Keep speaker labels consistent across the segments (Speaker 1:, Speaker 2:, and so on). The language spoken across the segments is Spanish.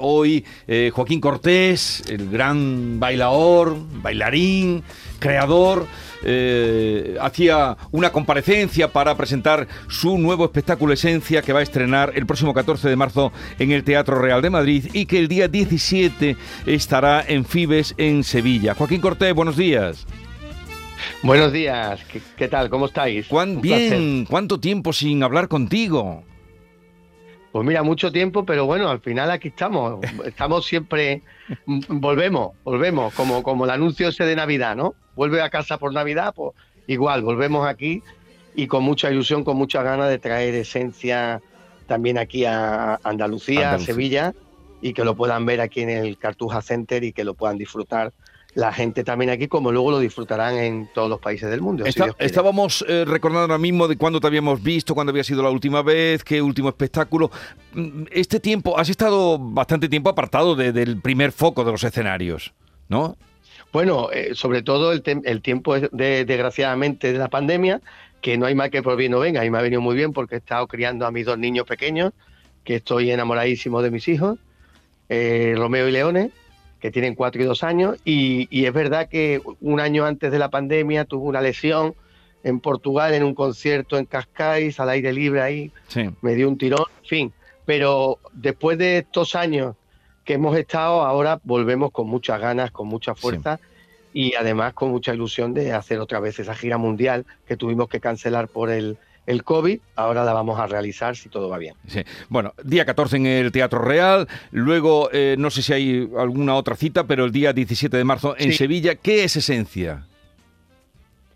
Speaker 1: Hoy eh, Joaquín Cortés, el gran bailador, bailarín, creador, eh, hacía una comparecencia para presentar su nuevo espectáculo Esencia que va a estrenar el próximo 14 de marzo en el Teatro Real de Madrid y que el día 17 estará en Fibes en Sevilla. Joaquín Cortés, buenos días.
Speaker 2: Buenos días, ¿qué, tal? ¿Cómo estáis?
Speaker 1: bien, ¿cuánto tiempo sin hablar contigo?
Speaker 2: Pues mira, mucho tiempo, pero bueno, al final aquí estamos. Estamos siempre, volvemos, volvemos, como, como el anuncio ese de Navidad, ¿no? Vuelve a casa por Navidad, pues igual, volvemos aquí y con mucha ilusión, con mucha ganas de traer esencia también aquí a Andalucía, a Sevilla, y que lo puedan ver aquí en el Cartuja Center y que lo puedan disfrutar la gente también aquí, como luego lo disfrutarán en todos los países del mundo.
Speaker 1: estábamos eh, recordando ahora mismo de cuándo te habíamos visto, cuándo había sido la última vez, qué último espectáculo. Mm, este tiempo, has estado bastante tiempo apartado del primer foco de los escenarios, ¿no?
Speaker 2: Bueno, eh, sobre todo el, el tiempo, de, desgraciadamente, de la pandemia, que no hay más que por bien no venga, y me ha venido muy bien porque he estado criando a mis dos niños pequeños, que estoy enamoradísimo de mis hijos, eh, Romeo y Leones, que tienen cuatro y dos años, y, es verdad que un año antes de la pandemia tuvo una lesión en Portugal en un concierto en Cascais, al aire libre ahí, me dio un tirón, en fin. Pero después de estos años que hemos estado, ahora volvemos con muchas ganas, con mucha fuerza y además con mucha ilusión de hacer otra vez esa gira mundial que tuvimos que cancelar por el, el COVID, ahora la vamos a realizar si todo va bien.
Speaker 1: Sí. Bueno, día 14 en el Teatro Real, luego eh, no sé si hay alguna otra cita, pero el día 17 de marzo en Sevilla, ¿qué es Esencia?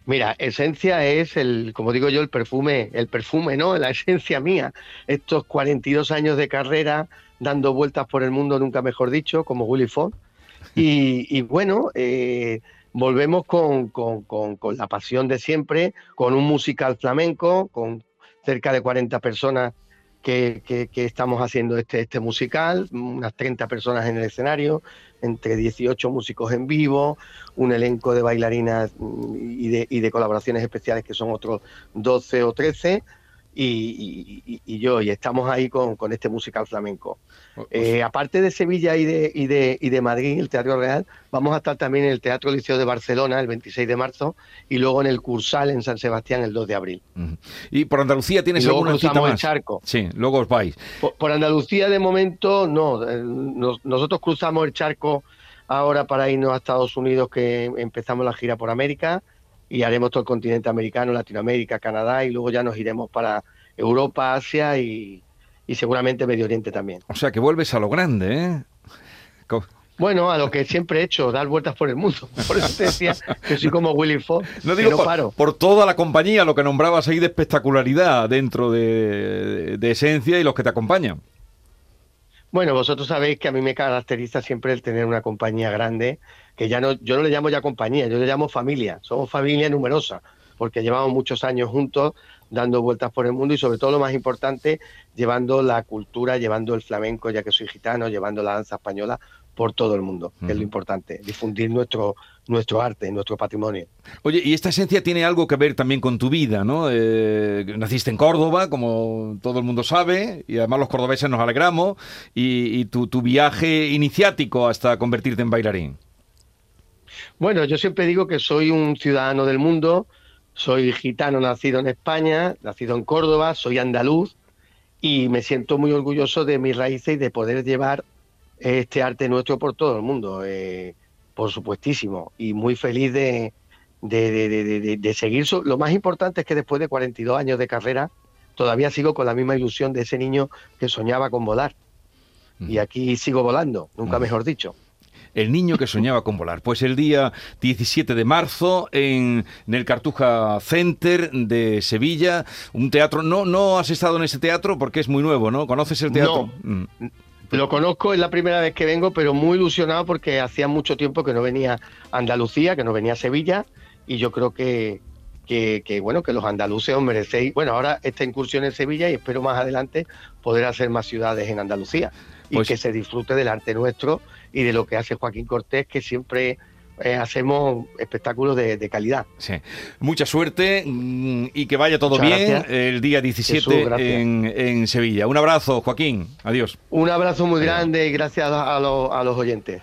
Speaker 2: Mira, esencia es el, como digo yo, el perfume, el perfume, ¿no? La esencia mía. Estos 42 años de carrera dando vueltas por el mundo, nunca mejor dicho, como Willy Fogg. Y, y bueno, eh, volvemos con, la pasión de siempre, con un musical flamenco, con cerca de 40 personas que, estamos haciendo este, este musical, unas 30 personas en el escenario, entre 18 músicos en vivo, un elenco de bailarinas y de, y de colaboraciones especiales que son otros 12 o 13 y, yo, y estamos ahí con, este musical flamenco. Eh, aparte de Sevilla y de, y, de, y de Madrid, el Teatro Real, vamos a estar también en el Teatro Liceo de Barcelona el 26 de marzo y luego en el Cursal en San Sebastián el 2 de abril.
Speaker 1: ¿Y por Andalucía tienes alguna cita más?
Speaker 2: el charco.
Speaker 1: Sí, luego os vais.
Speaker 2: Por, Andalucía de momento no, eh, nosotros cruzamos el charco ahora para irnos a Estados Unidos que empezamos la gira por América y haremos todo el continente americano, Latinoamérica, Canadá y luego ya nos iremos para Europa, Asia y, seguramente Medio Oriente también.
Speaker 1: O sea que vuelves a lo grande, ¿eh?
Speaker 2: Bueno, a lo que siempre he hecho, dar vueltas por el mundo. Por eso te decía que soy como Willy Fox.
Speaker 1: No digo paro. Por toda la compañía, lo que nombrabas ahí de espectacularidad dentro de, de, Esencia y los que te acompañan.
Speaker 2: Bueno, vosotros sabéis que a mí me caracteriza siempre el tener una compañía grande, que ya no, yo no le llamo ya compañía, yo le llamo familia. Somos familia numerosa, porque llevamos muchos años juntos dando vueltas por el mundo y sobre todo lo más importante, llevando la cultura, llevando el flamenco, ya que soy gitano, llevando la danza española por todo el mundo, que es lo importante, difundir nuestro, nuestro arte, nuestro patrimonio.
Speaker 1: Oye, y esta esencia tiene algo que ver también con tu vida, ¿no? Eh, naciste en Córdoba, como todo el mundo sabe, y además los cordobeses nos alegramos, y, tu, tu viaje iniciático hasta convertirte en bailarín.
Speaker 2: Bueno, yo siempre digo que soy un ciudadano del mundo, soy gitano nacido en España, nacido en Córdoba, soy andaluz y me siento muy orgulloso de mis raíces y de poder llevar este arte nuestro por todo el mundo, eh, por supuestísimo, y muy feliz de, de, seguir. Lo más importante es que después de 42 años de carrera, todavía sigo con la misma ilusión de ese niño que soñaba con volar. Y aquí sigo volando, nunca mejor dicho.
Speaker 1: El niño que soñaba con volar. Pues el día 17 de marzo en, el Cartuja Center de Sevilla, un teatro. No, no has estado en ese teatro porque es muy nuevo, ¿no? ¿Conoces el teatro?
Speaker 2: No. Mm. Lo conozco, es la primera vez que vengo, pero muy ilusionado porque hacía mucho tiempo que no venía a Andalucía, que no venía a Sevilla, y yo creo que, que, bueno, que los andaluces os merecéis, bueno, ahora esta incursión en Sevilla y espero más adelante poder hacer más ciudades en Andalucía y pues que se disfrute del arte nuestro y de lo que hace Joaquín Cortés, que siempre eh, hacemos espectáculos de, calidad.
Speaker 1: Sí. Mucha suerte mm, y que vaya todo bien el día 17 en, Sevilla. Un abrazo, Joaquín. Adiós.
Speaker 2: Un abrazo muy grande y gracias a, a los oyentes.